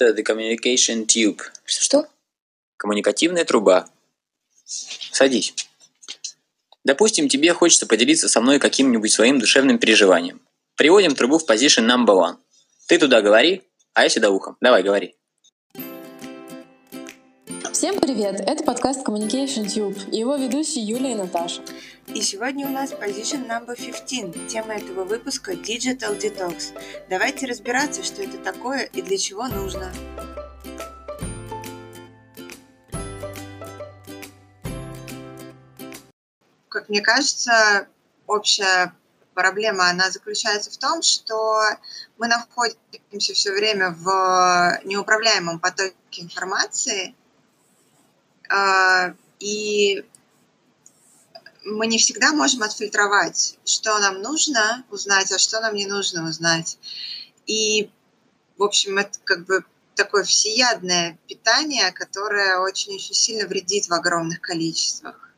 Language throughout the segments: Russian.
Это the communication tube. Что? Коммуникативная труба. Садись. Допустим, тебе хочется поделиться со мной каким-нибудь своим душевным переживанием. Приводим трубу в position number one. Ты туда говори, а я сюда ухом. Давай, говори. Всем привет! Это подкаст Communication Tube и его ведущие Юлия и Наташа. И сегодня у нас Position Number 15. Тема этого выпуска – Digital Detox. Давайте разбираться, что это такое и для чего нужно. Как мне кажется, общая проблема, она заключается в том, что мы находимся все время в неуправляемом потоке информации – и мы не всегда можем отфильтровать, что нам нужно узнать, а что нам не нужно узнать. И, в общем, это как бы такое всеядное питание, которое очень-очень сильно вредит в огромных количествах.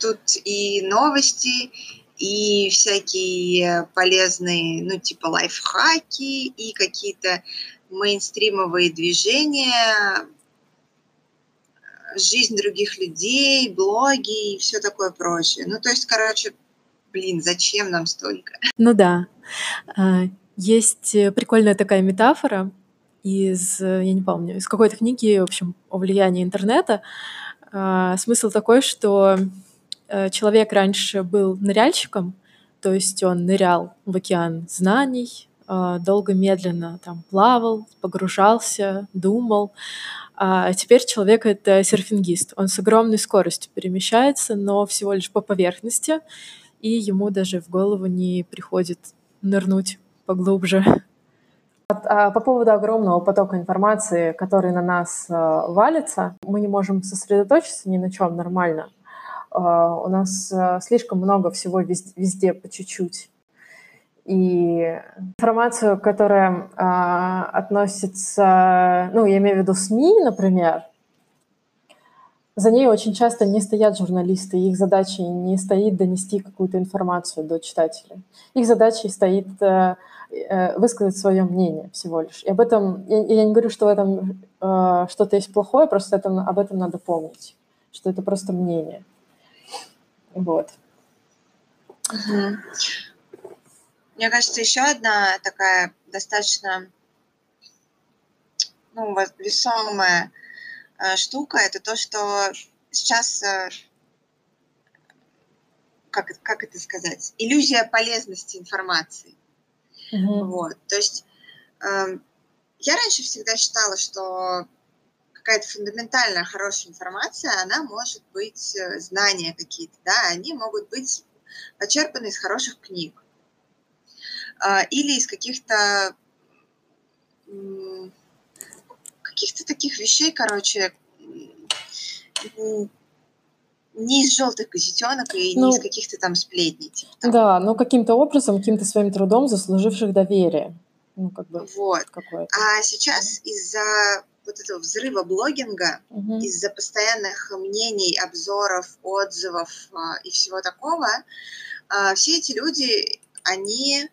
Тут и новости, и всякие полезные, ну, типа лайфхаки, и какие-то мейнстримовые движения, жизнь других людей, блоги и все такое прочее. Ну, то есть, короче, блин, зачем нам столько? Ну да. А, есть э, прикольная такая метафора из, э, я не помню, из какой-то книги, в общем, о влиянии интернета. А, смысл такой, что э, человек раньше был ныряльщиком, то есть он нырял в океан знаний, а, долго, медленно там плавал, погружался, думал. А теперь человек — это серфингист. Он с огромной скоростью перемещается, но всего лишь по поверхности, и ему даже в голову не приходит нырнуть поглубже. А по поводу огромного потока информации, который на нас э, валится, мы не можем сосредоточиться ни на чем нормально. Э, у нас э, слишком много всего везде, везде по чуть-чуть. И информацию, которая а, относится, ну, я имею в виду СМИ, например, за ней очень часто не стоят журналисты, их задачей не стоит донести какую-то информацию до читателей. Их задачей стоит э, э, высказать свое мнение всего лишь. И об этом, я, я не говорю, что в этом э, что-то есть плохое, просто это, об этом надо помнить, что это просто мнение. Вот. Угу. Мне кажется, еще одна такая достаточно ну, весомая э, штука это то, что сейчас, э, как, как это сказать, иллюзия полезности информации. Mm-hmm. Вот, то есть э, я раньше всегда считала, что какая-то фундаментальная хорошая информация, она может быть э, знания какие-то, да, они могут быть почерпаны из хороших книг. А, или из каких-то каких-то таких вещей, короче, не из желтых газетенок и ну, не из каких-то там сплетней. Типа, там. Да, но каким-то образом, каким-то своим трудом заслуживших доверие. Ну, как бы вот. А сейчас из-за вот этого взрыва блогинга, угу. из-за постоянных мнений, обзоров, отзывов а, и всего такого, а, все эти люди, они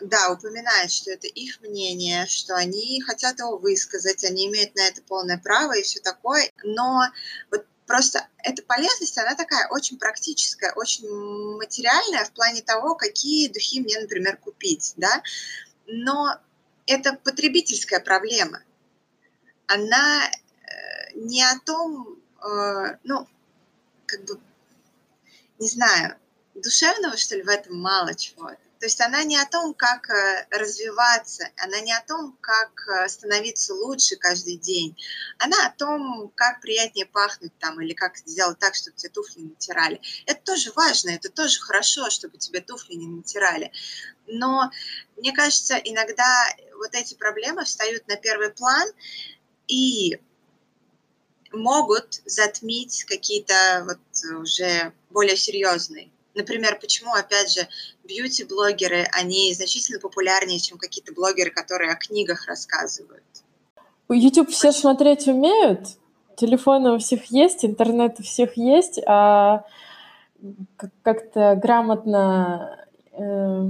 да, упоминает, что это их мнение, что они хотят его высказать, они имеют на это полное право и все такое, но вот просто эта полезность, она такая очень практическая, очень материальная в плане того, какие духи мне, например, купить, да, но это потребительская проблема. Она э, не о том, э, ну, как бы, не знаю, душевного, что ли, в этом мало чего. То есть она не о том, как э, развиваться, она не о том, как э, становиться лучше каждый день. Она о том, как приятнее пахнуть там, или как сделать так, чтобы тебе туфли не натирали. Это тоже важно, это тоже хорошо, чтобы тебе туфли не натирали. Но мне кажется, иногда вот эти проблемы встают на первый план и могут затмить какие-то вот уже более серьезные Например, почему, опять же, бьюти-блогеры, они значительно популярнее, чем какие-то блогеры, которые о книгах рассказывают. YouTube все смотреть умеют, телефоны у всех есть, интернет у всех есть, а как-то грамотно э,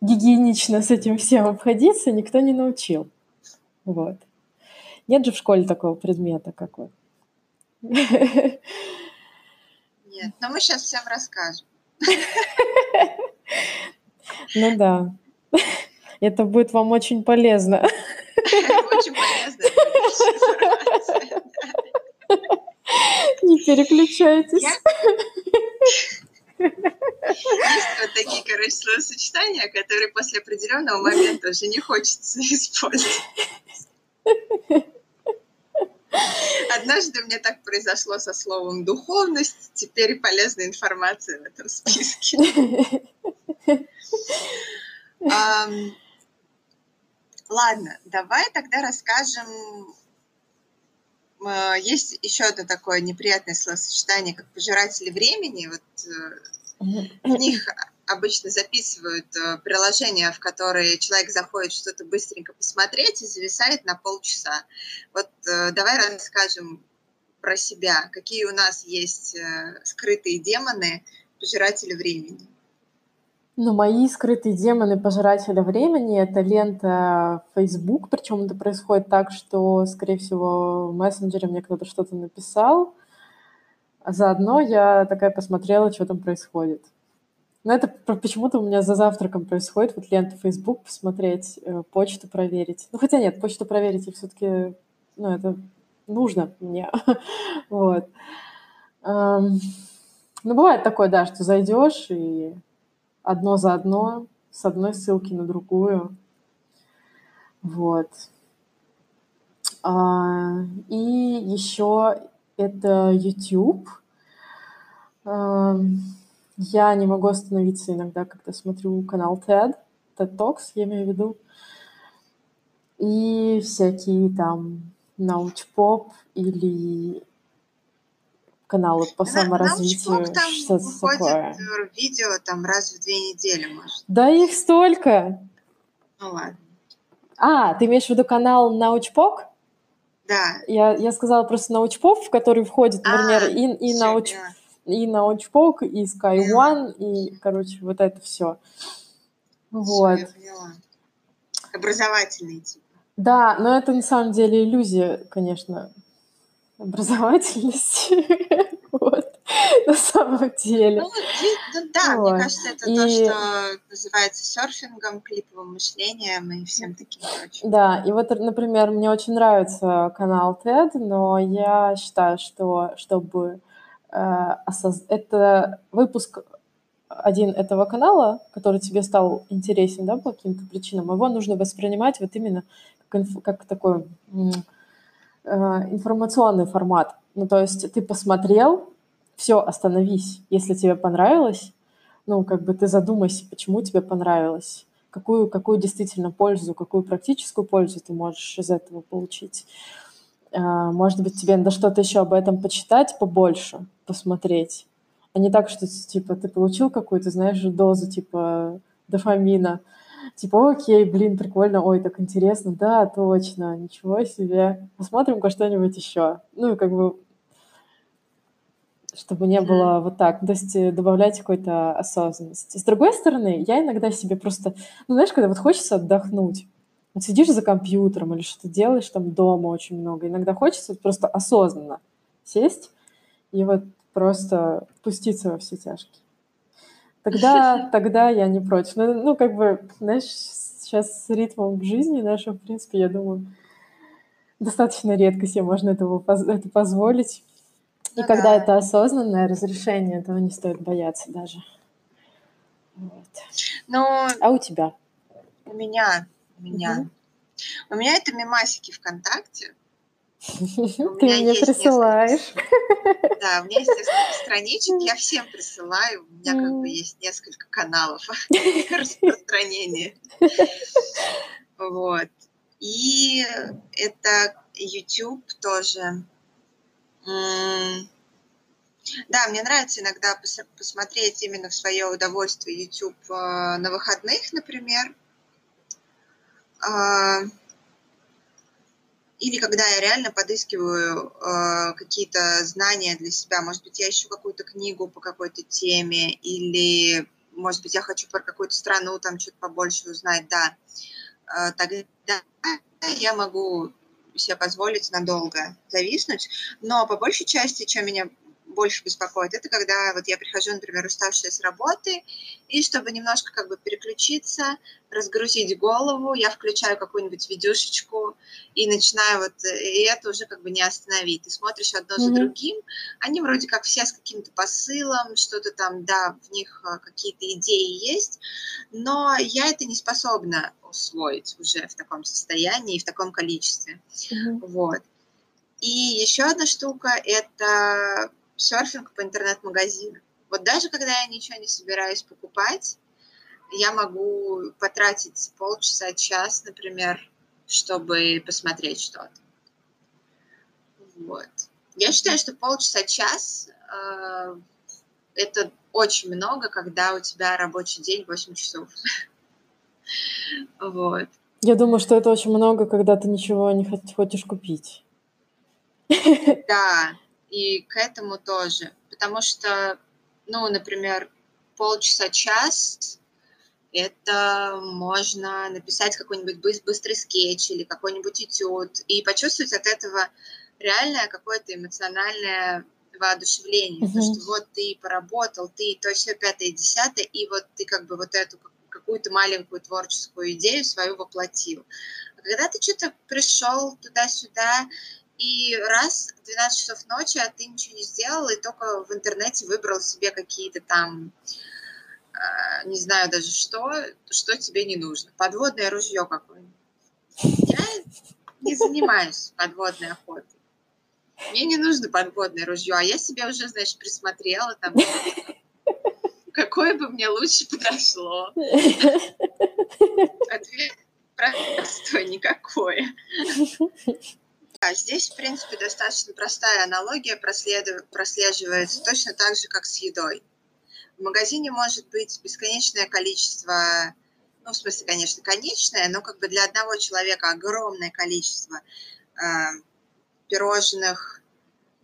гигиенично с этим всем обходиться никто не научил. Вот. Нет же в школе такого предмета, как вот. Нет, но мы сейчас всем расскажем. Ну да. Это будет вам очень полезно. Очень полезно. Не переключайтесь. Есть вот такие, короче, словосочетания, которые после определенного момента уже не хочется использовать. Однажды мне так произошло со словом «духовность», теперь полезная информация в этом списке. Ладно, давай тогда расскажем. Uh, есть еще одно такое неприятное словосочетание, как пожиратели времени. Вот uh, в них обычно записывают uh, приложения, в которые человек заходит что-то быстренько посмотреть и зависает на полчаса. Вот давай расскажем про себя, какие у нас есть скрытые демоны, пожиратели времени. Ну, мои скрытые демоны пожирателя времени — это лента Facebook, причем это происходит так, что, скорее всего, в мессенджере мне кто-то что-то написал, а заодно я такая посмотрела, что там происходит. Но это почему-то у меня за завтраком происходит, вот ленту Facebook посмотреть, э, почту проверить. Ну, хотя нет, почту проверить я все-таки, ну, это нужно мне. вот. ну, бывает такое, да, что зайдешь и одно за одно, с одной ссылки на другую. Вот. А, и еще это YouTube. А, я не могу остановиться иногда, когда смотрю канал TED, TED Talks, я имею в виду. И всякие там научпоп или каналы по саморазвитию. Там что такое? Э, видео там раз в две недели, может. Да их столько. Ну ладно. А, ты имеешь в виду канал Научпок? Да. Я, я сказала просто Научпоп, в который входит, например, а, и, и, науч, и Научпок, и Sky One, и, короче, вот это все. Вот. Все. Образовательный тип. Да, но это на самом деле иллюзия, конечно, образовательности. вот. На самом деле. Ну, да, вот. мне кажется, это и... то, что называется серфингом, клиповым мышлением и всем таким прочим. Да, и вот, например, мне очень нравится канал TED, но я считаю, что чтобы. Это выпуск один этого канала, который тебе стал интересен, да, по каким-то причинам, его нужно воспринимать вот именно как, инф... как такой Э, информационный формат. Ну, то есть ты посмотрел, все, остановись. Если тебе понравилось, ну, как бы ты задумайся, почему тебе понравилось, какую, какую действительно пользу, какую практическую пользу ты можешь из этого получить. Э, может быть, тебе надо что-то еще об этом почитать побольше, посмотреть. А не так, что, типа, ты получил какую-то, знаешь, дозу, типа, дофамина, Типа, окей, блин, прикольно, ой, так интересно, да, точно, ничего себе. Посмотрим-ка что-нибудь еще. Ну, и как бы чтобы не было вот так, то есть э, добавлять какой-то осознанности. С другой стороны, я иногда себе просто, ну, знаешь, когда вот хочется отдохнуть, вот сидишь за компьютером или что-то делаешь там дома очень много, иногда хочется просто осознанно сесть и вот просто пуститься во все тяжкие. Тогда, тогда я не против. Ну, ну, как бы, знаешь, сейчас с ритмом жизни нашего, в принципе, я думаю, достаточно редко себе можно этого, это позволить. И ну, когда да. это осознанное разрешение, этого не стоит бояться даже. Вот. Ну, а у тебя? У меня, у меня. Угу. У меня это мемасики ВКонтакте. Ты мне присылаешь. Да, у меня есть несколько страничек, я всем присылаю. У меня как бы есть несколько каналов распространения. Вот. И это YouTube тоже. Да, мне нравится иногда посмотреть именно в свое удовольствие YouTube э, на выходных, например. А, или когда я реально подыскиваю э, какие-то знания для себя, может быть, я ищу какую-то книгу по какой-то теме, или может быть, я хочу про какую-то страну там что-то побольше узнать, да, э, тогда я могу себе позволить надолго зависнуть, но по большей части, чем меня больше беспокоит, это когда вот я прихожу, например, уставшая с работы, и чтобы немножко как бы переключиться, разгрузить голову, я включаю какую-нибудь видюшечку и начинаю вот, и это уже как бы не остановить. Ты смотришь одно mm-hmm. за другим, они вроде как все с каким-то посылом, что-то там, да, в них а, какие-то идеи есть, но я это не способна усвоить уже в таком состоянии и в таком количестве. Mm-hmm. Вот. И еще одна штука – это серфинг по интернет-магазинам. Вот даже когда я ничего не собираюсь покупать, я могу потратить полчаса, час, например, чтобы посмотреть что-то. Вот. Я считаю, что полчаса, час э, это очень много, когда у тебя рабочий день 8 часов. Вот. Я думаю, что это очень много, когда ты ничего не хочешь купить. Да, и к этому тоже. Потому что, ну, например, полчаса-час это можно написать какой-нибудь быстрый скетч или какой-нибудь этюд и почувствовать от этого реальное какое-то эмоциональное воодушевление, mm-hmm. потому что вот ты поработал, ты то все пятое, десятое, и вот ты как бы вот эту какую-то маленькую творческую идею свою воплотил. А когда ты что-то пришел туда-сюда и раз 12 часов ночи, а ты ничего не сделал, и только в интернете выбрал себе какие-то там, э, не знаю даже что, что тебе не нужно. Подводное ружье какое-нибудь. Я не занимаюсь подводной охотой. Мне не нужно подводное ружье, а я себе уже, знаешь, присмотрела там, какое бы мне лучше подошло. Ответ простой, никакое. А здесь, в принципе, достаточно простая аналогия прослеживается точно так же, как с едой. В магазине может быть бесконечное количество, ну, в смысле, конечно, конечное, но как бы для одного человека огромное количество э, пирожных,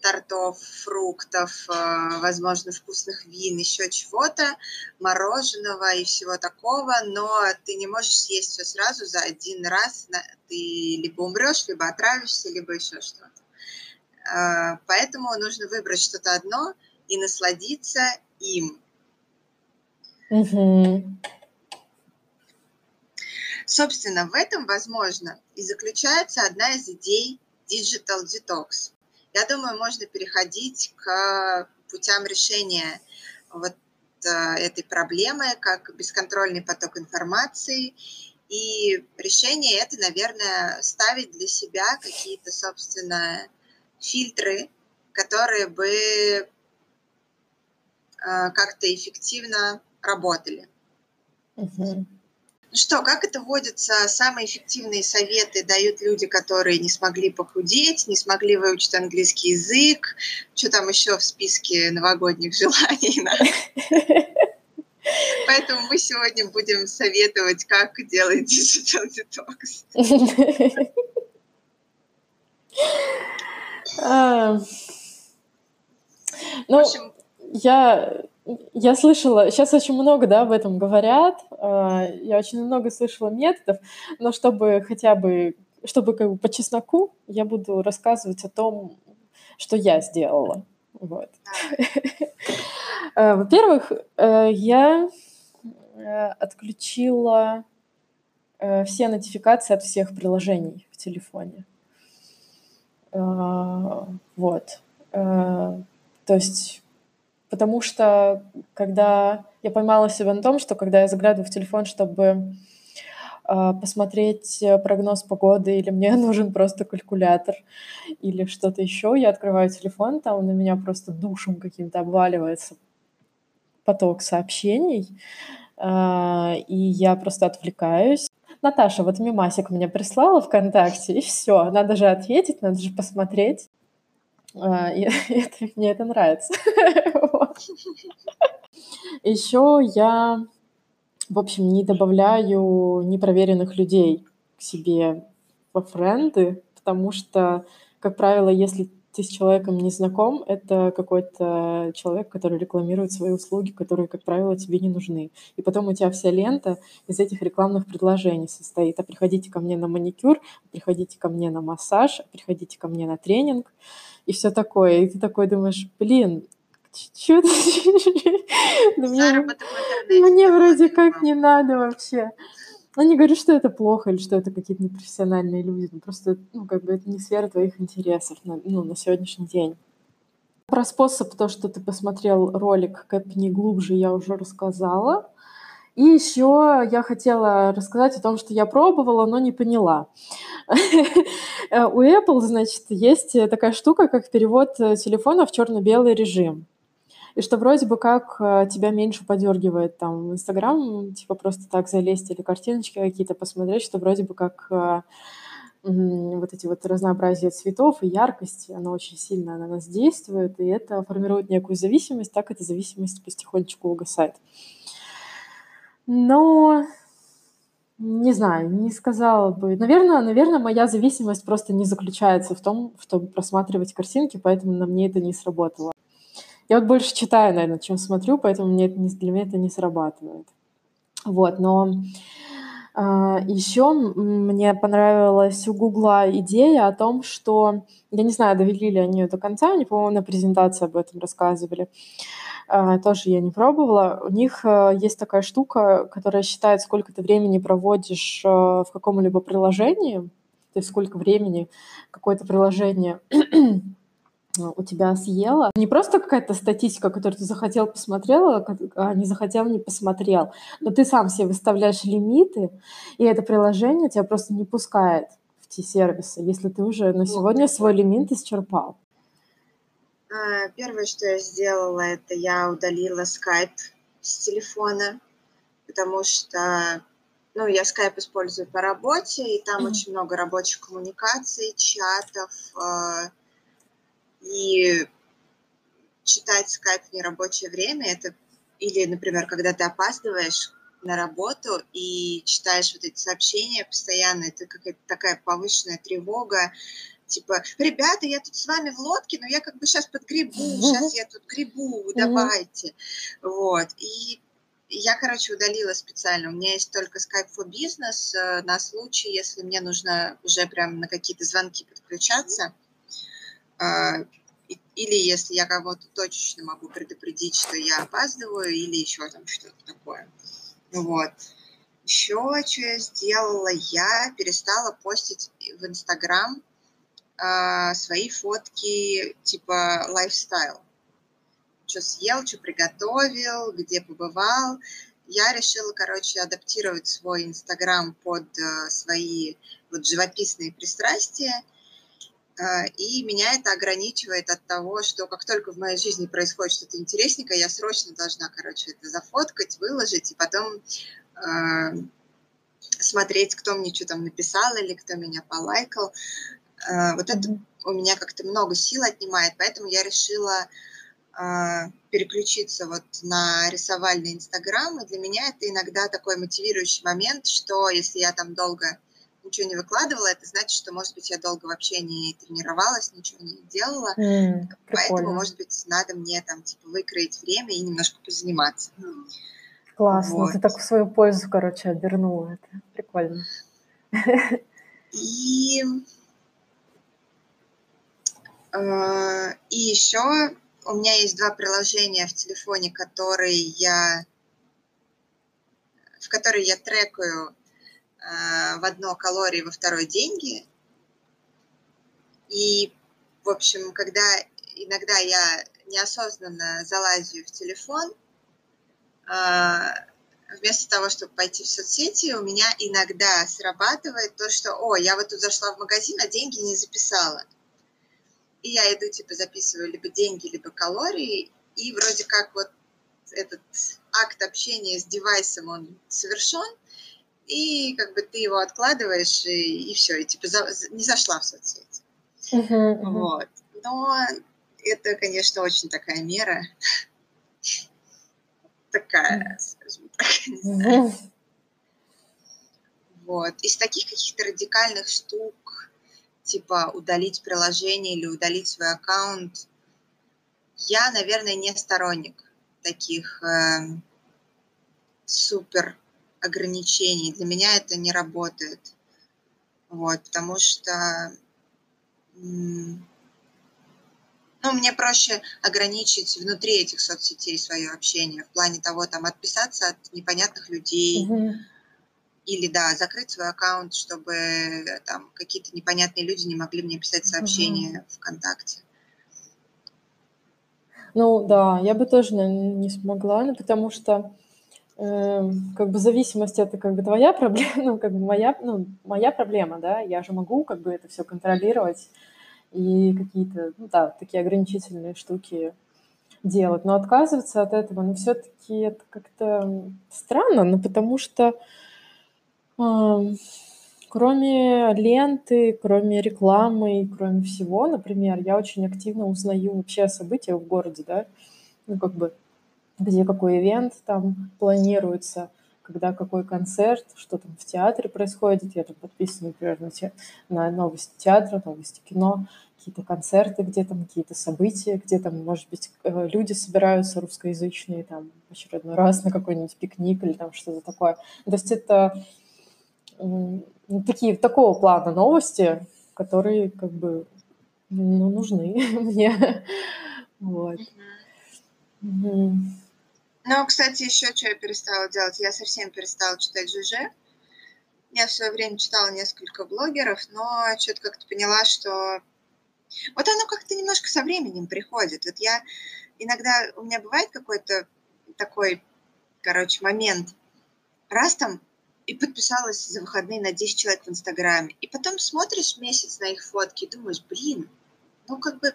тортов, фруктов, э, возможно, вкусных вин, еще чего-то, мороженого и всего такого, но ты не можешь съесть все сразу за один раз. Ты либо умрешь, либо отравишься, либо еще что-то. Э, поэтому нужно выбрать что-то одно и насладиться им. Угу. Собственно, в этом, возможно, и заключается одна из идей Digital Detox я думаю, можно переходить к путям решения вот э, этой проблемы, как бесконтрольный поток информации. И решение это, наверное, ставить для себя какие-то, собственно, фильтры, которые бы э, как-то эффективно работали. Uh-huh. Ну что, как это водится? Самые эффективные советы дают люди, которые не смогли похудеть, не смогли выучить английский язык. Что там еще в списке новогодних желаний? Поэтому мы сегодня будем советовать, как делать digital detox. Ну, я я слышала, сейчас очень много, да, об этом говорят. А, я очень много слышала методов, но чтобы хотя бы, чтобы как бы по чесноку, я буду рассказывать о том, что я сделала. Вот. А, во-первых, э, я э, отключила э, все нотификации от всех приложений в телефоне. А, вот. То есть потому что когда я поймала себя на том, что когда я заглядываю в телефон, чтобы э, посмотреть прогноз погоды, или мне нужен просто калькулятор, или что-то еще, я открываю телефон, там на меня просто душем каким-то обваливается поток сообщений, э, и я просто отвлекаюсь. Наташа, вот мимасик мне прислала ВКонтакте, и все, надо же ответить, надо же посмотреть. А, это, мне это нравится. Еще я, в общем, не добавляю непроверенных людей к себе во френды, потому что, как правило, если ты с человеком не знаком, это какой-то человек, который рекламирует свои услуги, которые, как правило, тебе не нужны. И потом у тебя вся лента из этих рекламных предложений состоит. А приходите ко мне на маникюр, приходите ко мне на массаж, приходите ко мне на тренинг и все такое. И ты такой думаешь, блин, что Мне вроде как не надо вообще. Ну, не говорю, что это плохо или что это какие-то непрофессиональные люди. Ну, просто, ну, как бы это не сфера твоих интересов на, ну, на сегодняшний день. Про способ, то, что ты посмотрел ролик «Копни глубже», я уже рассказала. И еще я хотела рассказать о том, что я пробовала, но не поняла. У Apple, значит, есть такая штука, как перевод телефона в черно-белый режим и что вроде бы как э, тебя меньше подергивает там в Инстаграм, типа просто так залезть или картиночки какие-то посмотреть, что вроде бы как э, вот эти вот разнообразие цветов и яркости, оно очень сильно на нас действует, и это формирует некую зависимость, так эта зависимость потихонечку угасает. Но не знаю, не сказала бы. Наверное, наверное, моя зависимость просто не заключается в том, чтобы просматривать картинки, поэтому на мне это не сработало. Я вот больше читаю, наверное, чем смотрю, поэтому мне это не, для меня это не срабатывает. Вот, но еще мне понравилась у Гугла идея о том, что, я не знаю, довели ли они ее до конца, они, по-моему, на презентации об этом рассказывали, э, тоже я не пробовала. У них э, есть такая штука, которая считает, сколько ты времени проводишь э, в каком-либо приложении, то есть сколько времени какое-то приложение у тебя съела. Не просто какая-то статистика, которую ты захотел, посмотрел, а не захотел, не посмотрел. Но ты сам себе выставляешь лимиты, и это приложение тебя просто не пускает в те сервисы, если ты уже на сегодня свой лимит исчерпал. А, первое, что я сделала, это я удалила скайп с телефона, потому что ну, я скайп использую по работе, и там mm-hmm. очень много рабочих коммуникаций, чатов, а, и читать скайп в нерабочее время, это или, например, когда ты опаздываешь на работу и читаешь вот эти сообщения постоянно, это какая-то такая повышенная тревога, типа, ребята, я тут с вами в лодке, но я как бы сейчас подгребу, сейчас я тут гребу, давайте. Вот. И я, короче, удалила специально. У меня есть только Skype for Business э, на случай, если мне нужно уже прям на какие-то звонки подключаться. Или если я кого-то точечно могу предупредить, что я опаздываю, или еще там что-то такое. Вот. Еще что я сделала, я перестала постить в Инстаграм э, свои фотки типа лайфстайл. Что съел, что приготовил, где побывал. Я решила, короче, адаптировать свой Инстаграм под э, свои вот живописные пристрастия и меня это ограничивает от того, что как только в моей жизни происходит что-то интересненькое, я срочно должна, короче, это зафоткать, выложить, и потом э, смотреть, кто мне что там написал или кто меня полайкал. Э, вот это у меня как-то много сил отнимает, поэтому я решила э, переключиться вот на рисовальный Инстаграм, и для меня это иногда такой мотивирующий момент, что если я там долго ничего не выкладывала, это значит, что, может быть, я долго вообще не тренировалась, ничего не делала. Mm, Поэтому, может быть, надо мне там, типа, выкроить время и немножко позаниматься. Классно. Вот. Ты так в свою пользу, короче, обернула это. Прикольно. И, э, и еще у меня есть два приложения в телефоне, которые я в которые я трекаю в одно калории, во второй деньги. И, в общем, когда иногда я неосознанно залазю в телефон, э, вместо того, чтобы пойти в соцсети, у меня иногда срабатывает то, что, о, я вот тут зашла в магазин, а деньги не записала. И я иду, типа, записываю либо деньги, либо калории, и вроде как вот этот акт общения с девайсом, он совершен, и как бы ты его откладываешь, и, и все, и типа за, не зашла в соцсети. Uh-huh, uh-huh. Вот. Но это, конечно, очень такая мера. Такая, скажем так, не знаю. Uh-huh. Вот. Из таких каких-то радикальных штук, типа удалить приложение или удалить свой аккаунт. Я, наверное, не сторонник таких э, супер ограничений. Для меня это не работает. Вот, потому что ну, мне проще ограничить внутри этих соцсетей свое общение в плане того, там, отписаться от непонятных людей, угу. или, да, закрыть свой аккаунт, чтобы там какие-то непонятные люди не могли мне писать сообщения угу. ВКонтакте. Ну, да, я бы тоже, наверное, не смогла, ну, потому что э, как бы зависимость это как бы твоя проблема, ну, как бы моя, ну, моя проблема, да, я же могу как бы это все контролировать, и какие-то, ну да, такие ограничительные штуки делать. Но отказываться от этого, ну, все-таки это как-то странно, ну, потому что э, кроме ленты, кроме рекламы, кроме всего, например, я очень активно узнаю вообще о событиях в городе, да, ну, как бы, где какой ивент там планируется – когда какой концерт, что там в театре происходит. Я там подписана, например, на, те, на новости театра, новости кино, какие-то концерты, где там какие-то события, где там, может быть, э, люди собираются русскоязычные там в очередной раз на какой-нибудь пикник или там что-то такое. То есть это ну, такие, такого плана новости, которые как бы ну, нужны мне. Вот. Mm-hmm. Ну, кстати, еще что я перестала делать. Я совсем перестала читать ЖЖ. Я в свое время читала несколько блогеров, но что-то как-то поняла, что вот оно как-то немножко со временем приходит. Вот я иногда, у меня бывает какой-то такой, короче, момент, раз там и подписалась за выходные на 10 человек в Инстаграме. И потом смотришь месяц на их фотки и думаешь, блин, ну как бы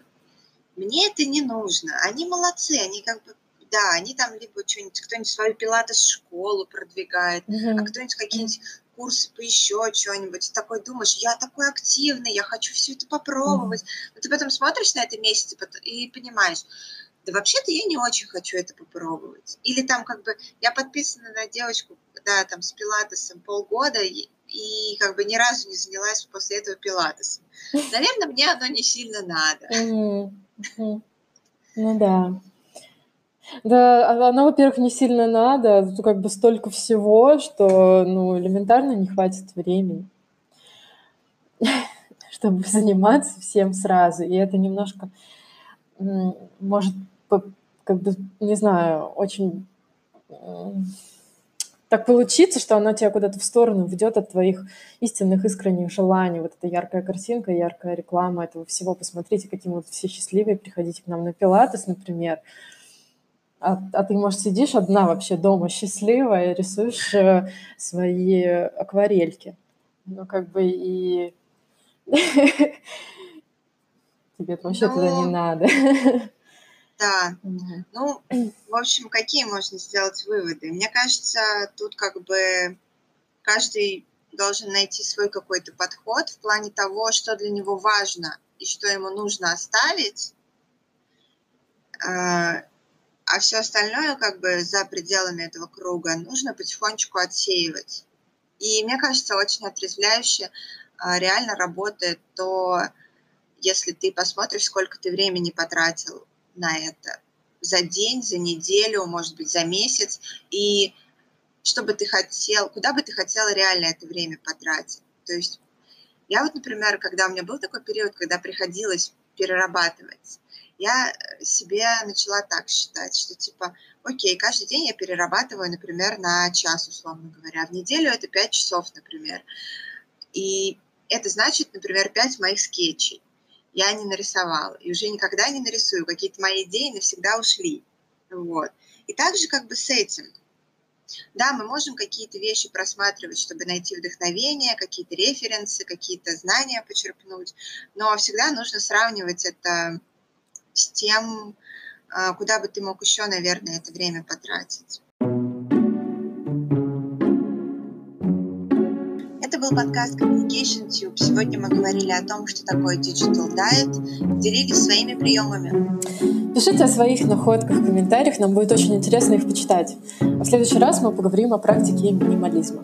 мне это не нужно. Они молодцы, они как бы да, они там либо что-нибудь, кто-нибудь свою пилатес-школу продвигает, mm-hmm. а кто-нибудь какие-нибудь курсы по еще что-нибудь. Такой думаешь, я такой активный, я хочу все это попробовать. Mm-hmm. Но ты потом смотришь на это месяц и понимаешь, да вообще-то я не очень хочу это попробовать. Или там как бы я подписана на девочку, да, там с пилатесом полгода, и, и как бы ни разу не занялась после этого пилатесом. Наверное, мне оно не сильно надо. Mm-hmm. Ну да. Да, а, оно, во-первых, не сильно надо, тут как бы столько всего, что, ну, элементарно не хватит времени, чтобы заниматься всем сразу. И это немножко может, как бы, не знаю, очень так получиться, что оно тебя куда-то в сторону ведет от твоих истинных искренних желаний. Вот эта яркая картинка, яркая реклама этого всего. Посмотрите, какие мы все счастливые, приходите к нам на пилатес, например. А, а ты, может, сидишь одна вообще дома счастливая рисуешь э, свои акварельки. Ну, как бы и... Тебе вообще туда не ну, надо. Да. Ну, в общем, какие можно сделать выводы? Мне кажется, тут как бы каждый должен найти свой какой-то подход в плане того, что для него важно и что ему нужно оставить, э, а все остальное, как бы за пределами этого круга, нужно потихонечку отсеивать. И мне кажется, очень отрезвляюще а, реально работает то, если ты посмотришь, сколько ты времени потратил на это за день, за неделю, может быть, за месяц, и что бы ты хотел, куда бы ты хотел реально это время потратить. То есть я вот, например, когда у меня был такой период, когда приходилось перерабатывать, я себе начала так считать, что типа, окей, каждый день я перерабатываю, например, на час, условно говоря. В неделю это 5 часов, например. И это значит, например, 5 моих скетчей. Я не нарисовала. И уже никогда не нарисую. Какие-то мои идеи навсегда ушли. Вот. И также как бы с этим. Да, мы можем какие-то вещи просматривать, чтобы найти вдохновение, какие-то референсы, какие-то знания почерпнуть, но всегда нужно сравнивать это с тем, а, куда бы ты мог еще, наверное, это время потратить. Это был подкаст Communication Tube. Сегодня мы говорили о том, что такое Digital Diet, делились своими приемами. Пишите о своих находках в комментариях, нам будет очень интересно их почитать. А в следующий раз мы поговорим о практике минимализма.